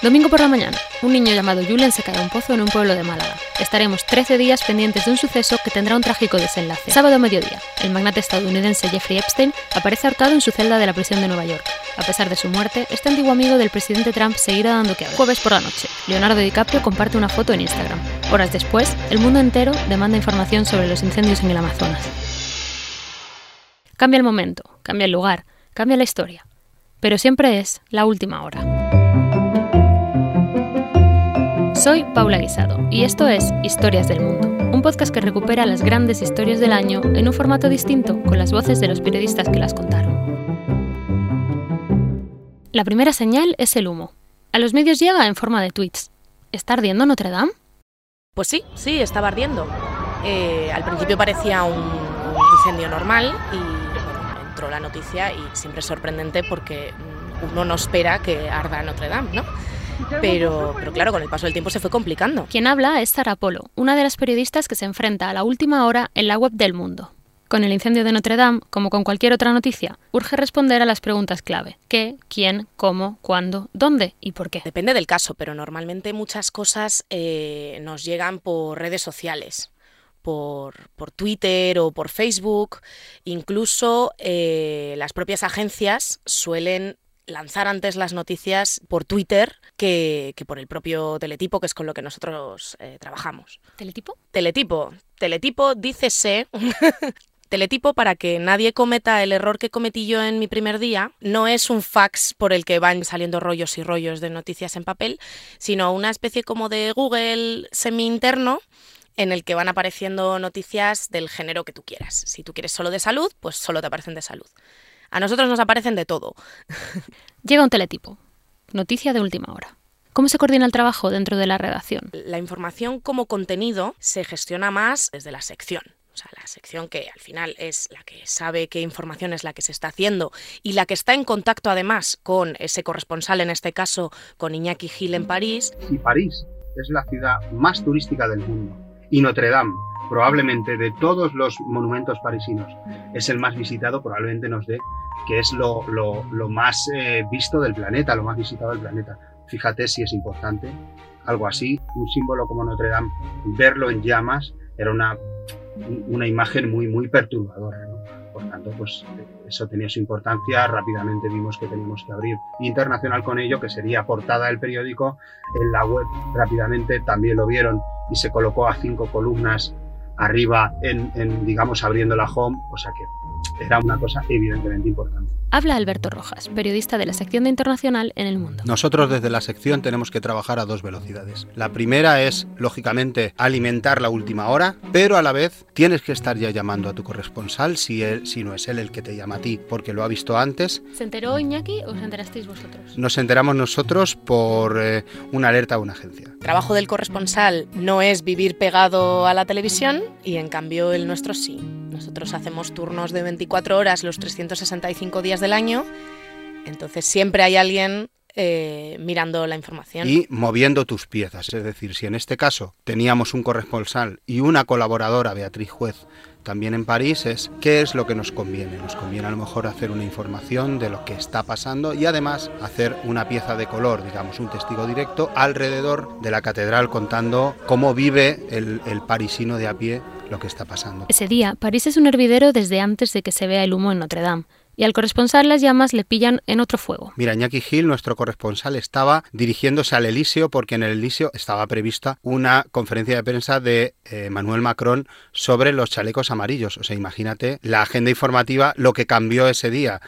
Domingo por la mañana, un niño llamado Julen se cae a un pozo en un pueblo de Málaga. Estaremos 13 días pendientes de un suceso que tendrá un trágico desenlace. Sábado a mediodía, el magnate estadounidense Jeffrey Epstein aparece ahorcado en su celda de la prisión de Nueva York. A pesar de su muerte, este antiguo amigo del presidente Trump seguirá dando que hablar. Jueves por la noche, Leonardo DiCaprio comparte una foto en Instagram. Horas después, el mundo entero demanda información sobre los incendios en el Amazonas. Cambia el momento, cambia el lugar, cambia la historia. Pero siempre es la última hora. Soy Paula Guisado y esto es Historias del Mundo, un podcast que recupera las grandes historias del año en un formato distinto con las voces de los periodistas que las contaron. La primera señal es el humo. A los medios llega en forma de tweets. ¿Está ardiendo Notre Dame? Pues sí, sí, estaba ardiendo. Eh, al principio parecía un, incendio normal y entró la noticia y siempre es sorprendente porque uno no espera que arda Notre Dame, ¿no? Pero, pero claro, con el paso del tiempo se fue complicando. Quien habla es Sara Polo, una de las periodistas que se enfrenta a la última hora en la web del mundo. Con el incendio de Notre Dame, como con cualquier otra noticia, urge responder a las preguntas clave. ¿Qué? ¿Quién? ¿Cómo? ¿Cuándo? ¿Dónde? ¿Y por qué? Depende del caso, pero normalmente muchas cosas eh, nos llegan por redes sociales. Por, por, Twitter o por Facebook. Incluso eh, las propias agencias suelen lanzar antes las noticias por Twitter que, por el propio teletipo, que es con lo que nosotros eh, trabajamos. ¿Teletipo? Teletipo. Teletipo, dícese. Teletipo, para que nadie cometa el error que cometí yo en mi primer día, no es un fax por el que van saliendo rollos y rollos de noticias en papel, sino una especie como de Google semi-interno en el que van apareciendo noticias del género que tú quieras. Si tú quieres solo de salud, pues solo te aparecen de salud. A nosotros nos aparecen de todo. Llega un teletipo. Noticia de última hora. ¿Cómo se coordina el trabajo dentro de la redacción? La información como contenido se gestiona más desde la sección. O sea, la sección que al final es la que sabe qué información es la que se está haciendo y la que está en contacto además con ese corresponsal, en este caso con Iñaki Gil en París. Si París es la ciudad más turística del mundo y Notre Dame probablemente de todos los monumentos parisinos es el más visitado, probablemente nos dé que es lo, más eh, visto del planeta, lo más visitado del planeta. Fíjate si es importante, algo así, un símbolo como Notre Dame, verlo en llamas era una, una imagen muy, muy perturbadora. Por tanto, pues eso tenía su importancia. Rápidamente vimos que teníamos que abrir internacional con ello, que sería portada del periódico. En la web rápidamente también lo vieron y se colocó a cinco columnas arriba en, en, digamos, abriendo la home, o sea que era una cosa evidentemente importante. Habla Alberto Rojas, periodista de la sección de Internacional en El Mundo. Nosotros desde la sección tenemos que trabajar a dos velocidades. La primera es, lógicamente, alimentar la última hora, pero a la vez tienes que estar ya llamando a tu corresponsal si, él, si no es él el que te llama a ti, porque lo ha visto antes. ¿Se enteró Iñaki o os enterasteis vosotros? Nos enteramos nosotros por eh, una alerta a una agencia. El trabajo del corresponsal no es vivir pegado a la televisión y en cambio el nuestro sí. Nosotros hacemos turnos de 24 horas los 365 días del año, entonces siempre hay alguien eh, mirando la información. Y moviendo tus piezas. Es decir, si en este caso teníamos un corresponsal y una colaboradora, Beatriz Juez, también en París, es qué es lo que nos conviene. Nos conviene a lo mejor hacer una información de lo que está pasando y además hacer una pieza de color, digamos, un testigo directo alrededor de la catedral contando cómo vive el, el parisino de a pie lo que está pasando. Ese día, París es un hervidero desde antes de que se vea el humo en Notre Dame y al corresponsal las llamas le pillan en otro fuego. Mira, Iñaki Gil, nuestro corresponsal, estaba dirigiéndose al Elíseo porque en el Elíseo estaba prevista una conferencia de prensa de eh, Manuel Macron sobre los chalecos amarillos. O sea, imagínate la agenda informativa, lo que cambió ese día.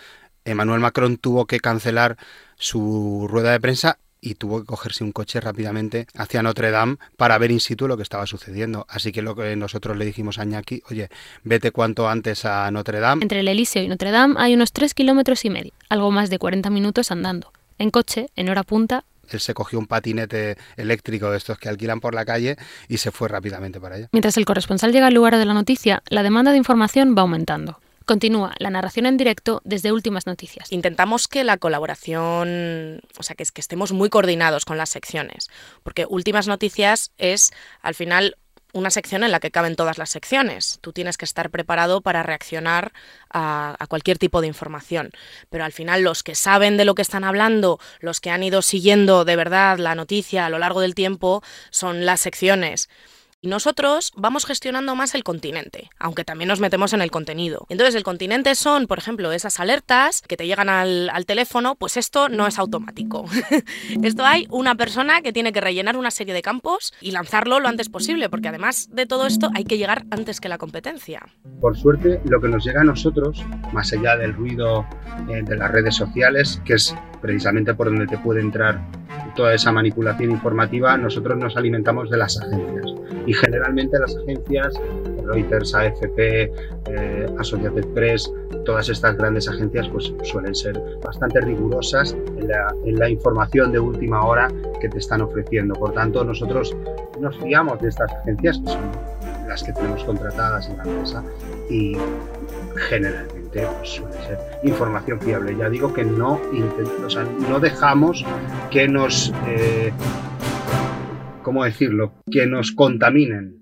Emmanuel Macron tuvo que cancelar su rueda de prensa y tuvo que cogerse un coche rápidamente hacia Notre Dame para ver in situ lo que estaba sucediendo. Así que lo que nosotros le dijimos a Ñaki, oye, vete cuanto antes a Notre Dame. Entre el Elíseo y Notre Dame hay unos tres kilómetros y medio, algo más de 40 minutos andando. En coche, en hora punta, él se cogió un patinete eléctrico de estos que alquilan por la calle y se fue rápidamente para allá. Mientras el corresponsal llega al lugar de la noticia, la demanda de información va aumentando. Continúa la narración en directo desde Últimas Noticias. Intentamos que la colaboración, o sea, que, es, que estemos muy coordinados con las secciones, porque Últimas Noticias es, al final, una sección en la que caben todas las secciones. Tú tienes que estar preparado para reaccionar a, cualquier tipo de información. Pero al final los que saben de lo que están hablando, los que han ido siguiendo de verdad la noticia a lo largo del tiempo, son las secciones. Y nosotros vamos gestionando más el continente, aunque también nos metemos en el contenido. Entonces, el continente son, por ejemplo, esas alertas que te llegan al, teléfono, pues esto no es automático. esto hay una persona que tiene que rellenar una serie de campos y lanzarlo lo antes posible, porque además de todo esto hay que llegar antes que la competencia. Por suerte, lo que nos llega a nosotros, más allá del ruido eh, de las redes sociales, que es precisamente por donde te puede entrar toda esa manipulación informativa, nosotros nos alimentamos de las agencias. Y generalmente las agencias, Reuters, AFP, eh, Associated Press, todas estas grandes agencias pues suelen ser bastante rigurosas en la, información de última hora que te están ofreciendo. Por tanto, nosotros nos fiamos de estas agencias, que son las que tenemos contratadas en la empresa, y generalmente pues, suele ser información fiable. Ya digo que no, o sea, no dejamos que nos... Eh, ¿cómo decirlo?, que nos contaminen.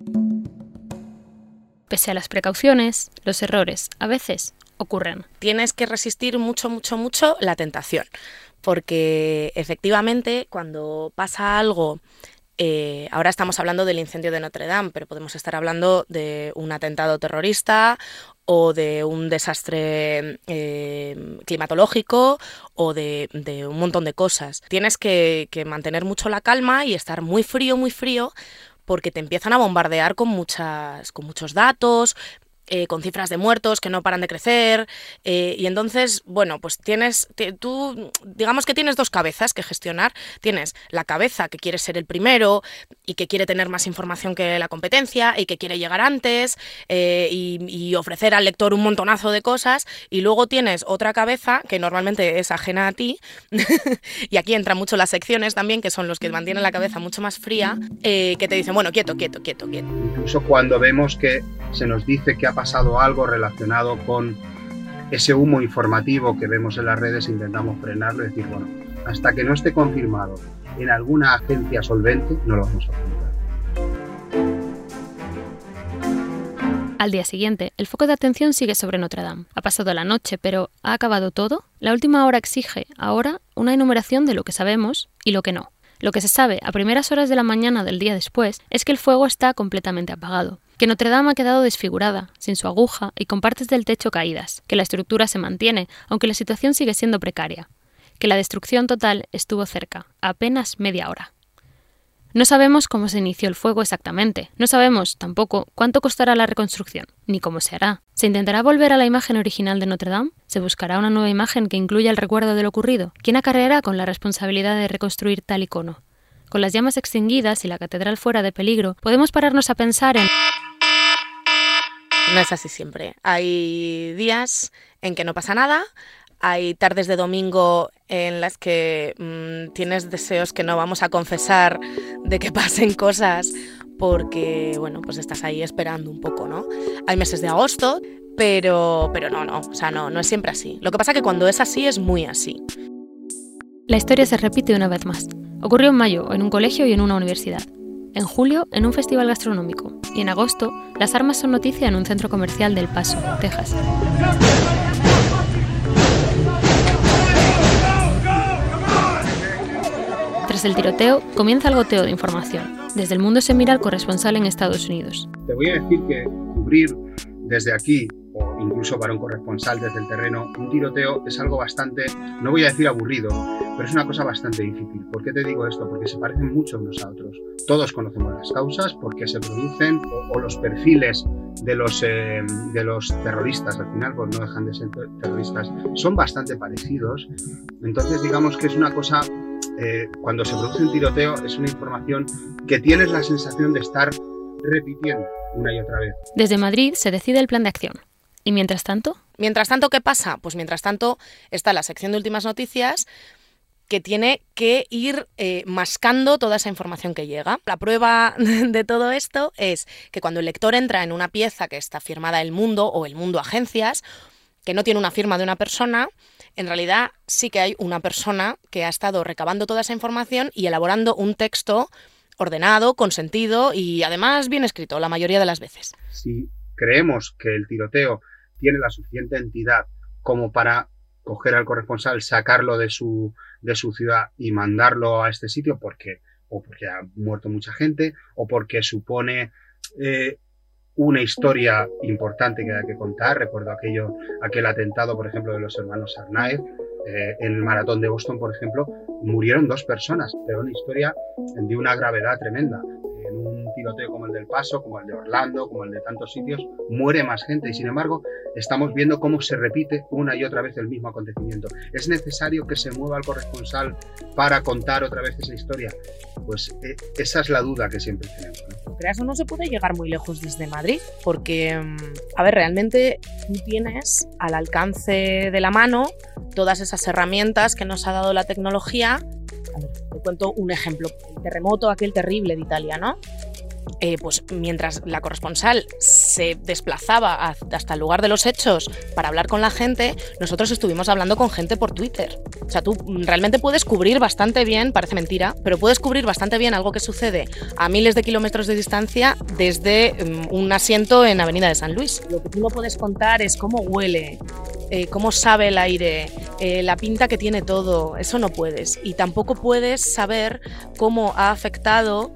Pese a las precauciones, los errores a veces ocurren. Tienes que resistir mucho, mucho, mucho la tentación, porque efectivamente cuando pasa algo eh, ahora estamos hablando del incendio de Notre Dame, pero podemos estar hablando de un atentado terrorista o de un desastre eh, climatológico o de, un montón de cosas. Tienes que, que mantener mucho la calma y estar muy frío, muy frío, porque te empiezan a bombardear con, muchas, con muchos datos, eh, con cifras de muertos que no paran de crecer. Eh, y entonces, bueno, pues tienes, tú, digamos que tienes dos cabezas que gestionar. Tienes la cabeza que quiere ser el primero y que quiere tener más información que la competencia y que quiere llegar antes eh, y, y, ofrecer al lector un montonazo de cosas. Y luego tienes otra cabeza que normalmente es ajena a ti. y aquí entran mucho las secciones también, que son los que mantienen la cabeza mucho más fría, que te dicen, bueno, quieto, quieto, quieto, quieto. Incluso cuando vemos que se nos dice que ha pasado algo relacionado con ese humo informativo que vemos en las redes, intentamos frenarlo y decir, bueno, hasta que no esté confirmado en alguna agencia solvente, no lo vamos a publicar. Al día siguiente, el foco de atención sigue sobre Notre Dame. Ha pasado la noche, pero ¿ha acabado todo? La última hora exige, ahora, una enumeración de lo que sabemos y lo que no. Lo que se sabe a primeras horas de la mañana del día después es que el fuego está completamente apagado, que Notre Dame ha quedado desfigurada, sin su aguja y con partes del techo caídas, que la estructura se mantiene, aunque la situación sigue siendo precaria, que la destrucción total estuvo cerca, apenas media hora. No sabemos cómo se inició el fuego exactamente, no sabemos tampoco cuánto costará la reconstrucción, ni cómo se hará. ¿Se intentará volver a la imagen original de Notre Dame? ¿Se buscará una nueva imagen que incluya el recuerdo de lo ocurrido? ¿Quién acarreará con la responsabilidad de reconstruir tal icono? Con las llamas extinguidas y la catedral fuera de peligro, podemos pararnos a pensar en... No es así siempre. Hay días en que no pasa nada, hay tardes de domingo en las que mmm, tienes deseos que no vamos a confesar de que pasen cosas porque, bueno, pues estás ahí esperando un poco, ¿no? Hay meses de agosto, pero, pero no, no, o sea, no, no es siempre así. Lo que pasa es que cuando es así es muy así. La historia se repite una vez más. Ocurrió en mayo en un colegio y en una universidad. En julio en un festival gastronómico. Y en agosto las armas son noticia en un centro comercial del Paso, Texas. Tras el tiroteo, comienza el goteo de información. Desde el mundo se mira al corresponsal en Estados Unidos. Te voy a decir que cubrir desde aquí o incluso para un corresponsal desde el terreno, un tiroteo es algo bastante, no voy a decir aburrido, pero es una cosa bastante difícil. ¿Por qué te digo esto? Porque se parecen mucho unos a otros. Todos conocemos las causas, por qué se producen o, o los perfiles de los, eh, de los terroristas, al final pues no dejan de ser terroristas, son bastante parecidos. Entonces digamos que es una cosa eh, cuando se produce un tiroteo es una información que tienes la sensación de estar repitiendo una y otra vez. Desde Madrid se decide el plan de acción. ¿Y mientras tanto? Mientras tanto, ¿qué pasa? Pues mientras tanto está la sección de últimas noticias que tiene que ir eh, mascando toda esa información que llega. La prueba de todo esto es que cuando el lector entra en una pieza que está firmada El Mundo o El Mundo Agencias, que no tiene una firma de una persona, en realidad sí que hay una persona que ha estado recabando toda esa información y elaborando un texto ordenado, consentido y además bien escrito la mayoría de las veces. Si creemos que el tiroteo tiene la suficiente entidad como para coger al corresponsal, sacarlo de su, de su ciudad y mandarlo a este sitio porque o porque ha muerto mucha gente o porque supone eh, una historia importante que hay que contar. Recuerdo aquello, aquel atentado, por ejemplo, de los hermanos Arnaev. Eh, en el maratón de Boston, por ejemplo, murieron dos personas, pero una historia de una gravedad tremenda tiroteo como el del Paso, como el de Orlando, como el de tantos sitios, muere más gente y sin embargo estamos viendo cómo se repite una y otra vez el mismo acontecimiento. ¿Es necesario que se mueva el corresponsal para contar otra vez esa historia? Pues eh, esa es la duda que siempre tenemos. ¿no? Creas o no se puede llegar muy lejos desde Madrid, porque, mm, a ver, realmente tú tienes al alcance de la mano todas esas herramientas que nos ha dado la tecnología te cuento un ejemplo, el terremoto aquel terrible de Italia, ¿no? Eh, pues mientras la corresponsal se desplazaba hasta el lugar de los hechos para hablar con la gente, nosotros estuvimos hablando con gente por Twitter. O sea, tú realmente puedes cubrir bastante bien, parece mentira, pero puedes cubrir bastante bien algo que sucede a miles de kilómetros de distancia desde mm, un asiento en Avenida de San Luis. Lo que tú no puedes contar es cómo huele, eh, cómo sabe el aire, eh, la pinta que tiene todo, eso no puedes. Y tampoco puedes saber cómo ha afectado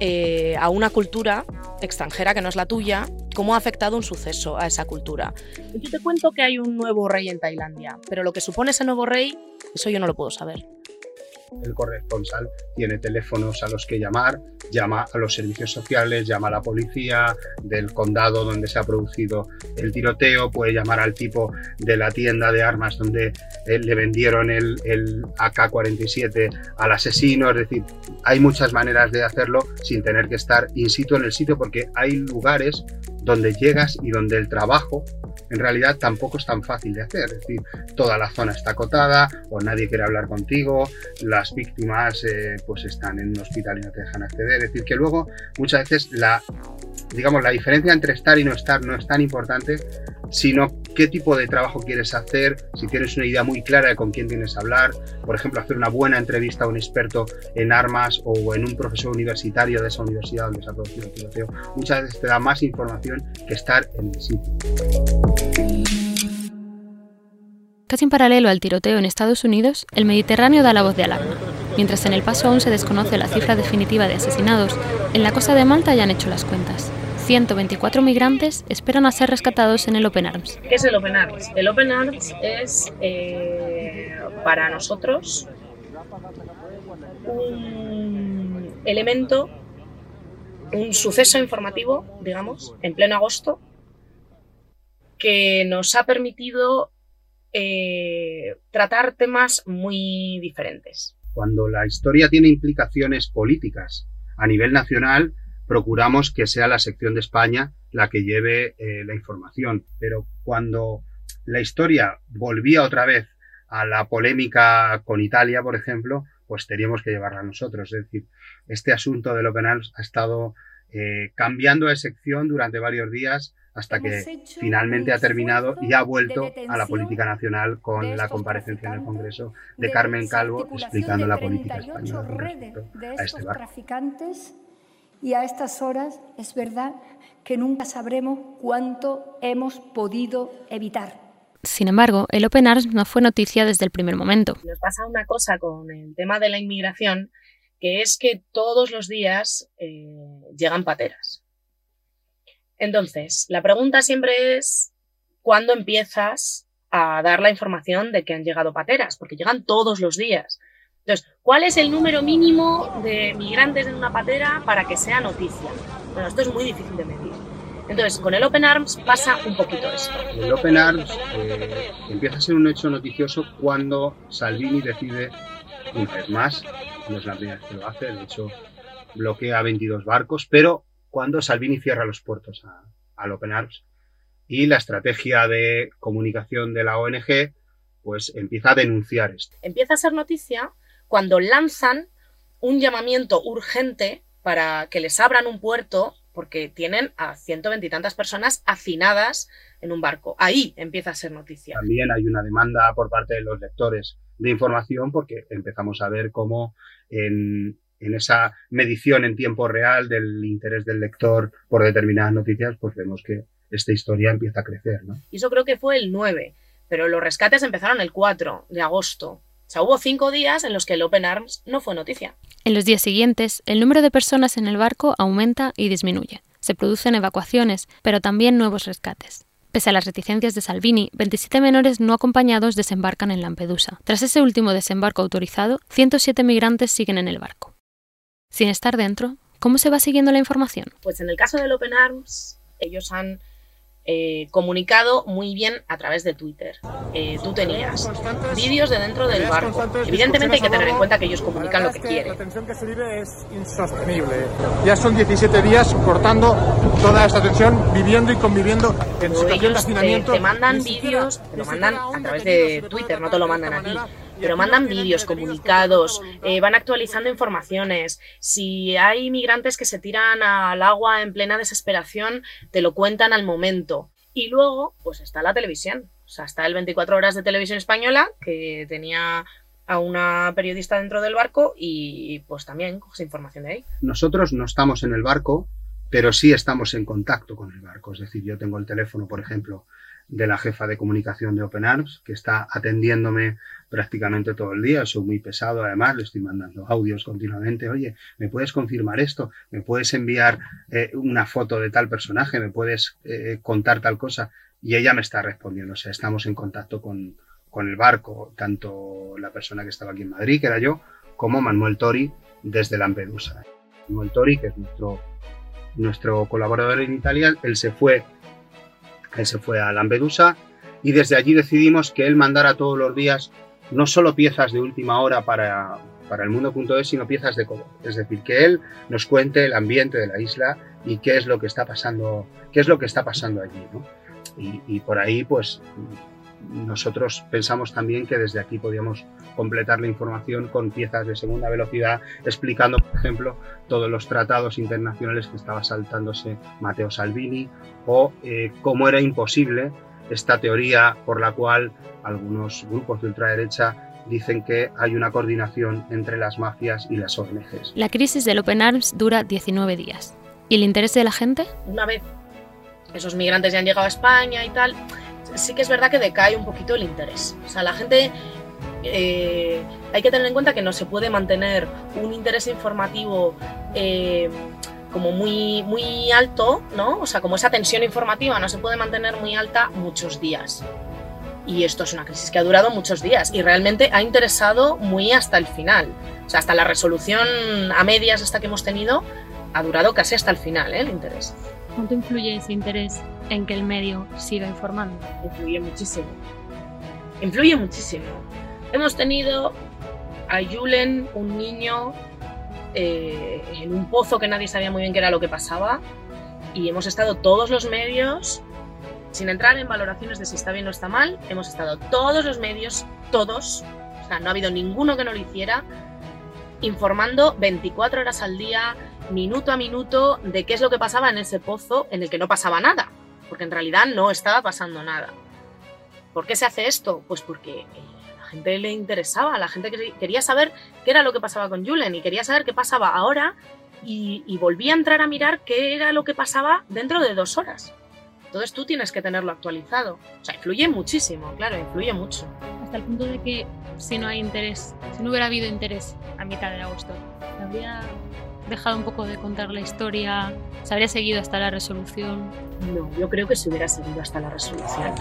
eh, a una cultura extranjera que no es la tuya, cómo ha afectado un suceso a esa cultura. Yo te cuento que hay un nuevo rey en Tailandia, pero lo que supone ese nuevo rey, eso yo no lo puedo saber el corresponsal tiene teléfonos a los que llamar, llama a los servicios sociales, llama a la policía del condado donde se ha producido el tiroteo, puede llamar al tipo de la tienda de armas donde eh, le vendieron el, el AK-47 al asesino, es decir, hay muchas maneras de hacerlo sin tener que estar in situ en el sitio porque hay lugares donde llegas y donde el trabajo en realidad tampoco es tan fácil de hacer. Es decir, toda la zona está acotada o nadie quiere hablar contigo, las víctimas eh, pues están en un hospital y no te dejan acceder. Es decir, que luego muchas veces la, digamos, la diferencia entre estar y no estar no es tan importante, sino qué tipo de trabajo quieres hacer, si tienes una idea muy clara de con quién tienes que hablar, por ejemplo, hacer una buena entrevista a un experto en armas o en un profesor universitario de esa universidad donde se ha producido el tiroteo, muchas veces te da más información que estar en el sitio. Casi en paralelo al tiroteo en Estados Unidos, el Mediterráneo da la voz de alarma. Mientras en el paso aún se desconoce la cifra definitiva de asesinados, en la costa de Malta ya han hecho las cuentas. 124 migrantes esperan a ser rescatados en el Open Arms. ¿Qué es el Open Arms? El Open Arms es eh, para nosotros un elemento, un suceso informativo, digamos, en pleno agosto, que nos ha permitido eh, tratar temas muy diferentes. Cuando la historia tiene implicaciones políticas a nivel nacional, procuramos que sea la sección de España la que lleve eh, la información. Pero cuando la historia volvía otra vez a la polémica con Italia, por ejemplo, pues teníamos que llevarla nosotros. Es decir, este asunto de Open Arms ha estado eh, cambiando de sección durante varios días hasta que finalmente ha terminado y ha vuelto a la política nacional con la comparecencia en el Congreso de Carmen Calvo explicando la política española a este y a estas horas es verdad que nunca sabremos cuánto hemos podido evitar. Sin embargo, el Open Arms no fue noticia desde el primer momento. Nos pasa una cosa con el tema de la inmigración, que es que todos los días eh, llegan pateras. Entonces, la pregunta siempre es, ¿cuándo empiezas a dar la información de que han llegado pateras? Porque llegan todos los días. Entonces, ¿cuál es el número mínimo de migrantes en una patera para que sea noticia? Bueno, esto es muy difícil de medir. Entonces, con el Open Arms pasa un poquito esto. El Open Arms eh, empieza a ser un hecho noticioso cuando Salvini decide, una vez más, no es la primera vez que lo hace, de hecho bloquea 22 barcos, pero cuando Salvini cierra los puertos al Open Arms y la estrategia de comunicación de la ONG pues empieza a denunciar esto. Empieza a ser noticia cuando lanzan un llamamiento urgente para que les abran un puerto porque tienen a ciento veintitantas personas hacinadas en un barco. Ahí empieza a ser noticia. También hay una demanda por parte de los lectores de información porque empezamos a ver cómo en en esa medición en tiempo real del interés del lector por determinadas noticias, pues vemos que esta historia empieza a crecer. ¿no? Y eso creo que fue el 9, pero los rescates empezaron el 4 de agosto. O sea, hubo cinco días en los que el Open Arms no fue noticia. En los días siguientes, el número de personas en el barco aumenta y disminuye. Se producen evacuaciones, pero también nuevos rescates. Pese a las reticencias de Salvini, 27 menores no acompañados desembarcan en Lampedusa. Tras ese último desembarco autorizado, 107 migrantes siguen en el barco. Sin estar dentro, ¿cómo se va siguiendo la información? Pues en el caso del Open Arms, ellos han eh, comunicado muy bien a través de Twitter. Eh, tú tenías vídeos de dentro del barco. Evidentemente hay que tener en cuenta que ellos comunican lo que quieren. La tensión que se vive es insostenible. Ya son 17 días soportando toda esta tensión, viviendo y conviviendo en situación de te, hacinamiento. te mandan vídeos, te lo mandan a través de Twitter, no te lo mandan a ti. Pero mandan vídeos, comunicados, eh, van actualizando informaciones. Si hay migrantes que se tiran al agua en plena desesperación, te lo cuentan al momento. Y luego, pues está la televisión. O sea, está el 24 horas de televisión española, que tenía a una periodista dentro del barco y pues también coges información de ahí. Nosotros no estamos en el barco, pero sí estamos en contacto con el barco. Es decir, yo tengo el teléfono, por ejemplo, de la jefa de comunicación de Open Arms, que está atendiéndome prácticamente todo el día. Soy muy pesado, además, le estoy mandando audios continuamente. Oye, ¿me puedes confirmar esto? ¿Me puedes enviar eh, una foto de tal personaje? ¿Me puedes eh, contar tal cosa? Y ella me está respondiendo. O sea, estamos en contacto con, con el barco, tanto la persona que estaba aquí en Madrid, que era yo, como Manuel Tori desde Lampedusa. Manuel Tori, que es nuestro, nuestro colaborador en Italia, él se fue él se fue a Lampedusa y desde allí decidimos que él mandara todos los días no solo piezas de última hora para, para el mundo.es, sino piezas de color. Es decir, que él nos cuente el ambiente de la isla y qué es lo que está pasando, qué es lo que está pasando allí. ¿no? Y, y por ahí, pues, nosotros pensamos también que desde aquí podíamos completar la información con piezas de segunda velocidad, explicando, por ejemplo, todos los tratados internacionales que estaba saltándose Matteo Salvini o eh, cómo era imposible esta teoría por la cual algunos grupos de ultraderecha dicen que hay una coordinación entre las mafias y las ONGs. La crisis del Open Arms dura 19 días. ¿Y el interés de la gente? Una vez esos migrantes ya han llegado a España y tal, sí que es verdad que decae un poquito el interés. O sea, la gente eh, hay que tener en cuenta que no se puede mantener un interés informativo eh, como muy, muy alto, ¿no? O sea, como esa tensión informativa no se puede mantener muy alta muchos días. Y esto es una crisis que ha durado muchos días y realmente ha interesado muy hasta el final. O sea, hasta la resolución a medias esta que hemos tenido ha durado casi hasta el final, ¿eh? El interés. ¿Cuánto influye ese interés en que el medio siga informando? Influye muchísimo. Influye muchísimo. Hemos tenido a Julen, un niño, eh, en un pozo que nadie sabía muy bien qué era lo que pasaba, y hemos estado todos los medios, sin entrar en valoraciones de si está bien o está mal, hemos estado todos los medios, todos, o sea, no ha habido ninguno que no lo hiciera, informando 24 horas al día, minuto a minuto, de qué es lo que pasaba en ese pozo en el que no pasaba nada, porque en realidad no estaba pasando nada. ¿Por qué se hace esto? Pues porque a la gente le interesaba, a la gente quería saber qué era lo que pasaba con Julen y quería saber qué pasaba ahora y, y volvía a entrar a mirar qué era lo que pasaba dentro de dos horas. Entonces tú tienes que tenerlo actualizado. O sea, influye muchísimo, claro, influye mucho. Hasta el punto de que si no hay interés, si no hubiera habido interés a mitad de agosto, ¿se habría dejado un poco de contar la historia? ¿Se habría seguido hasta la resolución? No, yo creo que se hubiera seguido hasta la resolución.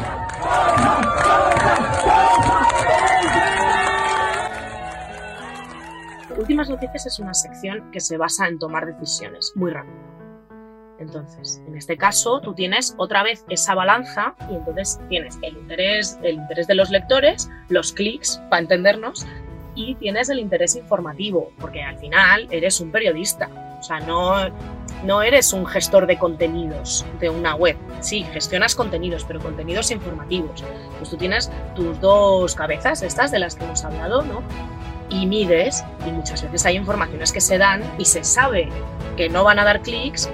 Últimas Noticias es una sección que se basa en tomar decisiones muy rápido. Entonces, en este caso, tú tienes otra vez esa balanza y entonces tienes el interés, el interés de los lectores, los clics, para entendernos, y tienes el interés informativo, porque al final eres un periodista. O sea, no, no eres un gestor de contenidos de una web. Sí, gestionas contenidos, pero contenidos informativos. Pues tú tienes tus dos cabezas, estas de las que hemos hablado, ¿no? Y mides, y muchas veces hay informaciones que se dan y se sabe que no van a dar clics,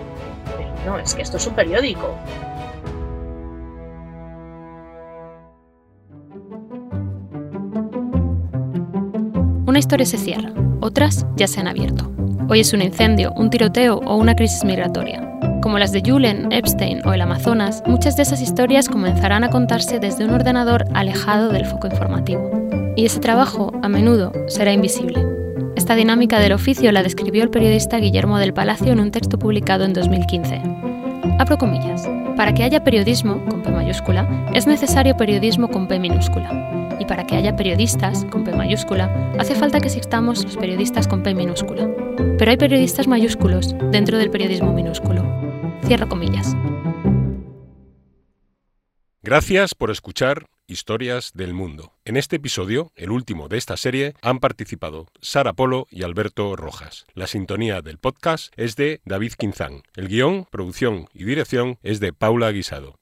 pero no, es que esto es un periódico. Una historia se cierra, otras ya se han abierto. Hoy es un incendio, un tiroteo o una crisis migratoria. Como las de Julen, Epstein o el Amazonas, muchas de esas historias comenzarán a contarse desde un ordenador alejado del foco informativo. Y ese trabajo, a menudo, será invisible. Esta dinámica del oficio la describió el periodista Guillermo del Palacio en un texto publicado en 2015. Abro comillas. Para que haya periodismo, con P mayúscula, es necesario periodismo con P minúscula. Y para que haya periodistas, con P mayúscula, hace falta que existamos los periodistas con P minúscula. Pero hay periodistas mayúsculos dentro del periodismo minúsculo. Cierro comillas. Gracias por escuchar Historias del Mundo. En este episodio, el último de esta serie, han participado Sara Polo y Alberto Rojas. La sintonía del podcast es de David Quinzán. El guion, producción y dirección es de Paula Guisado.